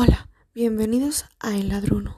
Hola, bienvenidos a El Ladruno.